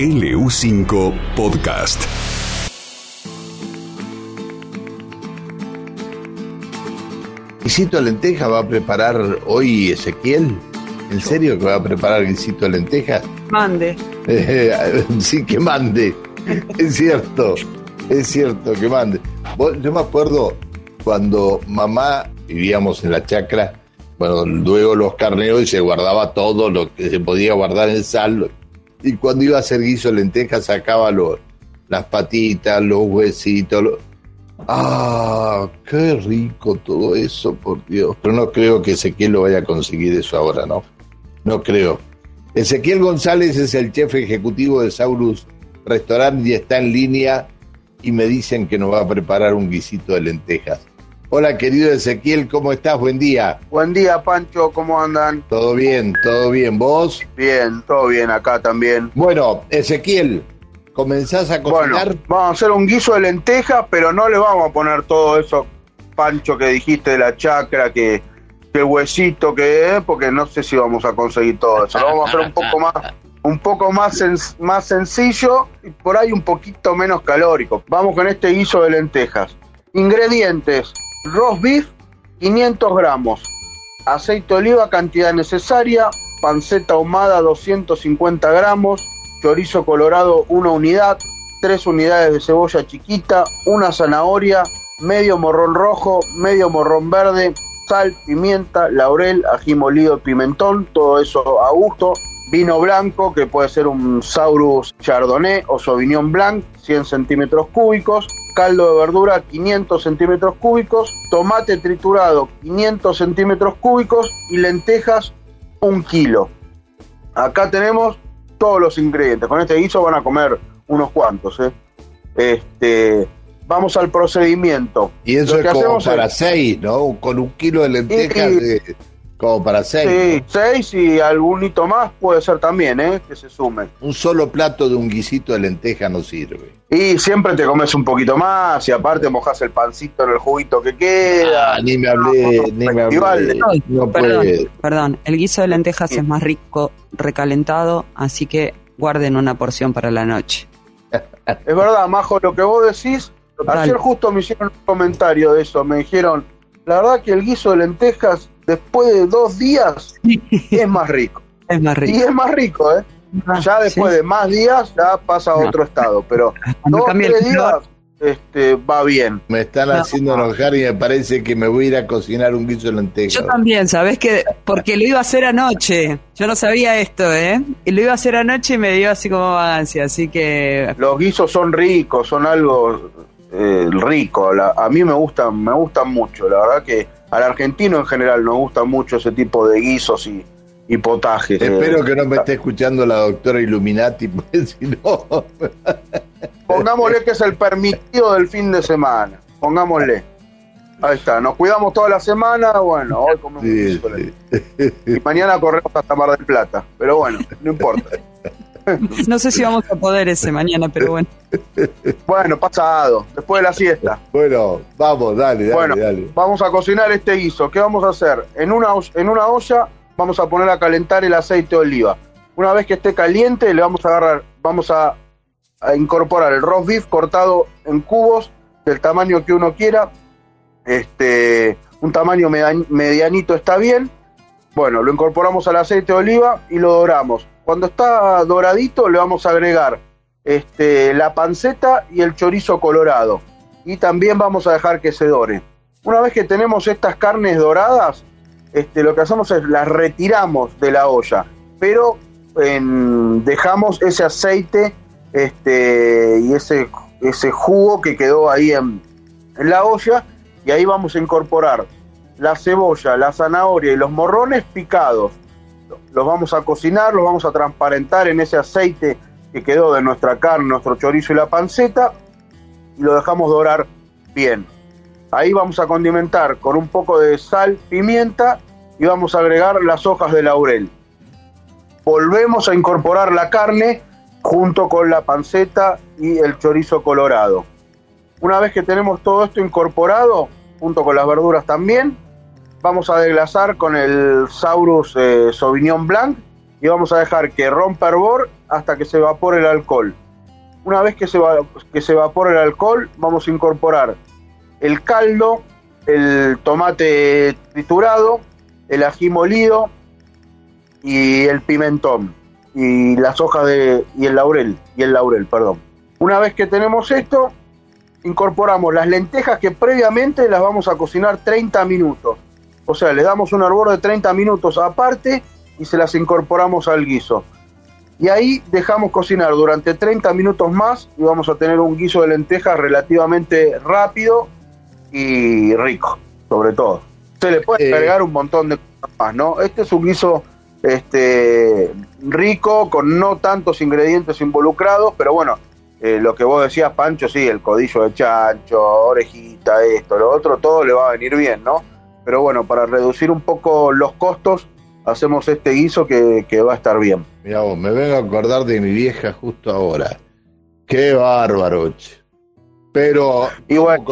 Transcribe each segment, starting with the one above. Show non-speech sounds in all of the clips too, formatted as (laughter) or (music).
LU5 Podcast. ¿Guisito de lenteja va a preparar hoy Ezequiel? ¿En serio que va a preparar guisito de lenteja? Mande. Eh, (laughs) sí, que mande. (laughs) Es cierto, es cierto, que mande. Yo me acuerdo cuando mamá vivíamos en la chacra, bueno, luego los carneros y se guardaba todo lo que se podía guardar en sal. Y cuando iba a hacer guiso de lenteja sacaba los, las patitas, los huesitos. Ah, qué rico todo eso, por Dios. Pero no creo que Ezequiel lo vaya a conseguir eso ahora, ¿no? No creo. Ezequiel González es el chef ejecutivo de Saurus Restaurant y está en línea y me dicen que nos va a preparar un guisito de lentejas. Hola querido Ezequiel, ¿cómo estás? Buen día. Buen día, Pancho, ¿cómo andan? ¿Todo bien? ¿Todo bien? ¿Vos? Bien, todo bien acá también. Bueno, Ezequiel, ¿comenzás a Bueno, cocinar? vamos a hacer un guiso de lentejas, pero no le vamos a poner todo eso, Pancho, que dijiste de la chacra, que, que el huesito, que eh, porque no sé si vamos a conseguir todo eso. Lo vamos a hacer un poco más, un poco más, sen- más sencillo y por ahí un poquito menos calórico. Vamos con este guiso de lentejas. Ingredientes: roast beef, 500 gramos, aceite de oliva, cantidad necesaria, panceta ahumada, 250 gramos, chorizo colorado, una unidad, tres unidades de cebolla chiquita, una zanahoria, medio morrón rojo, medio morrón verde, sal, pimienta, laurel, ají molido, pimentón, todo eso a gusto. Vino blanco, que puede ser un Saurus Chardonnay o Sauvignon Blanc, 100 centímetros cúbicos. Caldo de verdura, 500 centímetros cúbicos. Tomate triturado, 500 centímetros cúbicos. Y lentejas, un kilo. Acá tenemos todos los ingredientes. Con este guiso van a comer unos cuantos. ¿eh? Este, vamos al procedimiento. Y eso Lo que es como hacemos para es- seis, ¿no? Con un kilo de lentejas, Y- eh, como para seis. Sí, seis y algún hito más puede ser también, ¿eh? que se sumen. Un solo plato de un guisito de lenteja no sirve. Y siempre te comes un poquito más y aparte mojas el pancito en el juguito que queda. Ah, ni me hablé, ni me hablé. No Perdón, puede. perdón. El guiso de lentejas es más rico recalentado, así que guarden una porción para la noche. Es verdad, Majo, lo que vos decís. Total. Ayer justo me hicieron un comentario de eso. Me dijeron, la verdad que el guiso de lentejas después de dos días es más rico. (laughs) Es más Y rico. es más rico, ¿eh? Ya después Sí. de más días ya pasa a No. otro estado. Pero (laughs) Cuando dos, cambia el tres días este, va bien. Me están No. haciendo enojar y me parece que me voy a ir a cocinar un guiso de lentejas. Yo también, ¿sabés qué? Porque lo iba a hacer anoche. Yo no sabía esto, ¿eh? Y lo iba a hacer anoche y me dio así como ansia, así que... Los guisos son ricos, son algo eh, rico. La- a mí me gustan, me gustan mucho. La verdad que al argentino en general nos gusta mucho ese tipo de guisos y, y potajes. Espero Eh, que no me esté escuchando la doctora Illuminati, (laughs) porque si no... Pongámosle que es el permitido del fin de semana. Pongámosle. Ahí está. Nos cuidamos toda la semana. Bueno, hoy comemos Sí, sí. Y mañana corremos hasta Mar del Plata. Pero bueno, no importa. (laughs) (laughs) No sé si vamos a poder ese mañana, pero bueno. Bueno, pasado. Después de la siesta. Bueno, vamos, dale, dale, Bueno, dale. vamos a cocinar este guiso. ¿Qué vamos a hacer? En una, en una olla vamos a poner a calentar el aceite de oliva. Una vez que esté caliente, le vamos a agarrar, vamos a, a incorporar el roast beef cortado en cubos del tamaño que uno quiera. Este, un tamaño media- medianito está bien. Bueno, lo incorporamos al aceite de oliva y lo doramos. Cuando está doradito, le vamos a agregar este, la panceta y el chorizo colorado. Y también vamos a dejar que se dore. Una vez que tenemos estas carnes doradas, este, lo que hacemos es las retiramos de la olla, pero dejamos ese aceite este, y ese, ese jugo que quedó ahí en la olla y ahí vamos a incorporar la cebolla, la zanahoria y los morrones picados. Los vamos a cocinar, los vamos a transparentar en ese aceite que quedó de nuestra carne, nuestro chorizo y la panceta y lo dejamos dorar bien. Ahí vamos a condimentar con un poco de sal, pimienta y vamos a agregar las hojas de laurel. Volvemos a incorporar la carne junto con la panceta y el chorizo colorado. Una vez que tenemos todo esto incorporado, junto con las verduras también, vamos a desglasar con el Saurus eh, Sauvignon Blanc y vamos a dejar que rompa hervor hasta que se evapore el alcohol. Una vez que se, que se evapore el alcohol, vamos a incorporar el caldo, el tomate triturado, el ají molido y el pimentón y las hojas de y el laurel y el laurel, perdón. Una vez que tenemos esto, incorporamos las lentejas que previamente las vamos a cocinar 30 minutos. O sea, le damos un hervor de 30 minutos aparte y se las incorporamos al guiso. Y ahí dejamos cocinar durante 30 minutos más y vamos a tener un guiso de lentejas relativamente rápido y rico, sobre todo. Se le puede agregar un montón de cosas más, ¿no? Este es un guiso este rico, con no tantos ingredientes involucrados, pero bueno, eh, lo que vos decías, Pancho, sí, el codillo de chancho, orejita, esto, lo otro, todo le va a venir bien, ¿no? Pero bueno, para reducir un poco los costos, hacemos este guiso que, va a estar bien. Mira vos, me vengo a acordar de mi vieja justo ahora. Qué bárbaro, Pero, Igual,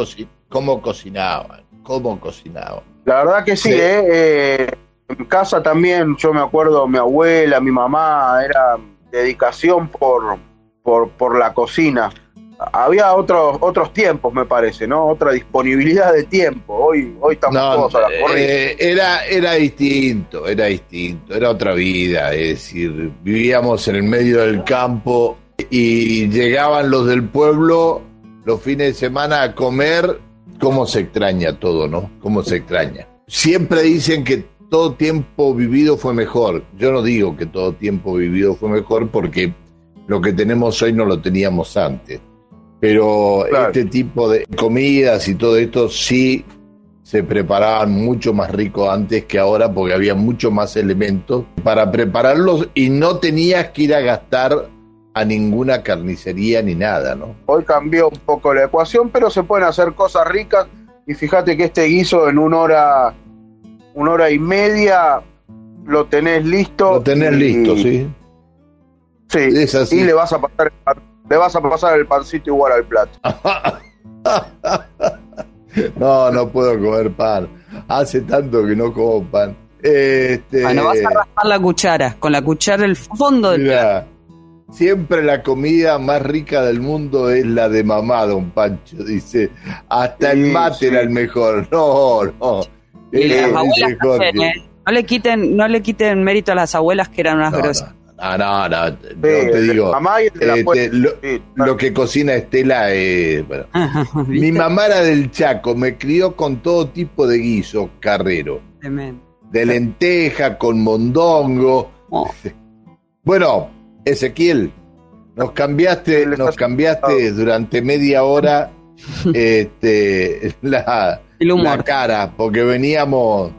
¿cómo, cocinaban? ¿Cómo cocinaban? La verdad que sí, ¿eh? ¿eh? En casa también, yo me acuerdo, mi abuela, mi mamá, era dedicación por, por, por la cocina había otros otros tiempos, me parece, ¿no? Otra disponibilidad de tiempo. Hoy hoy estamos todos a la eh, era era distinto, era distinto, era otra vida, es decir, vivíamos en el medio del campo y llegaban los del pueblo los fines de semana a comer, cómo se extraña todo, ¿no? Cómo se extraña. Siempre dicen que todo tiempo vivido fue mejor. Yo no digo que todo tiempo vivido fue mejor porque lo que tenemos hoy no lo teníamos antes pero este tipo de comidas y todo esto sí se preparaban mucho más rico antes que ahora porque había mucho más elementos para prepararlos y no tenías que ir a gastar a ninguna carnicería ni nada, ¿no? Hoy cambió un poco la ecuación, pero se pueden hacer cosas ricas y fíjate que este guiso en una hora, una hora y media lo tenés listo. Lo tenés listo, sí. Sí, y le vas a pasar le vas a pasar el pancito igual al plato. (laughs) no, no puedo comer pan. Hace tanto que no como pan. Este... Bueno, vas a raspar la cuchara, con la cuchara el fondo del plato. Siempre la comida más rica del mundo es la de mamá, don Pancho. Dice, hasta el mate era el mejor. (laughs) No, no. ¿eh? No le quiten, no le quiten mérito a las abuelas que eran unas grosas. Ah, no, no, no, te digo. Este, lo, que cocina Estela es. Bueno. (laughs) Mi mamá era del Chaco, me crió con todo tipo de guiso carrero. De lenteja, con mondongo. Oh. (laughs) Bueno, Ezequiel, nos cambiaste, nos cambiaste durante media hora (laughs) este, la, la cara, porque veníamos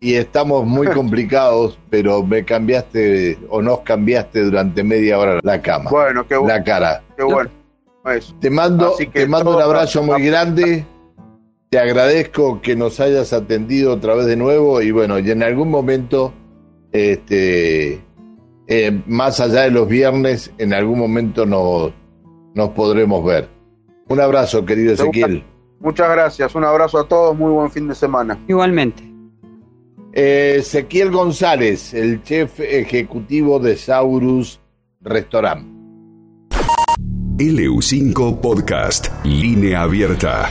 y estamos muy (laughs) complicados, pero me cambiaste o nos cambiaste durante media hora la cama. Bueno, qué bueno. La cara. Qué bueno. Te mando, te mando un abrazo muy grande. Te agradezco que nos hayas atendido otra vez de nuevo y bueno, y en algún momento, este, eh, más allá de los viernes, en algún momento nos, nos podremos ver. Un abrazo, querido Ezequiel. Muchas gracias, un abrazo a todos, muy buen fin de semana. Igualmente. Ezequiel González, el chef ejecutivo de Saurus Restaurant. LU5 Podcast, línea abierta.